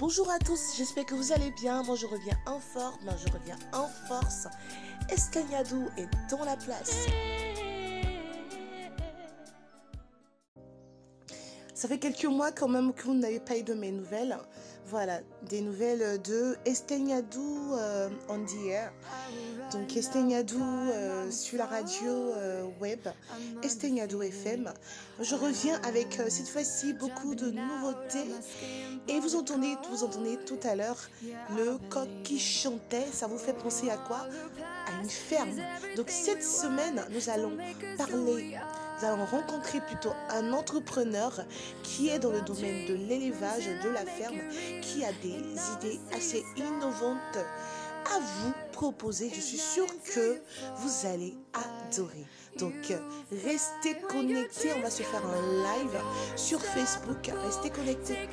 Bonjour à tous, j'espère que vous allez bien. Moi je reviens en forme, je reviens en force. Escagnadou est dans la place. Ça fait quelques mois quand même que vous n'avez pas eu de mes nouvelles. Voilà, des nouvelles de Estegnadou euh, on the air. Donc Estegnadou euh, sur la radio euh, web, Estegnadou FM. Je reviens avec euh, cette fois-ci beaucoup de nouveautés. Et vous entendez, vous entendez tout à l'heure le coq qui chantait. Ça vous fait penser à quoi? À une ferme. Donc cette semaine, nous allons parler nous allons rencontrer plutôt un entrepreneur qui est dans le domaine de l'élevage, de la ferme, qui a des idées assez innovantes à vous proposer. Je suis sûre que vous allez adorer. Donc, restez connectés. On va se faire un live sur Facebook. Restez connectés.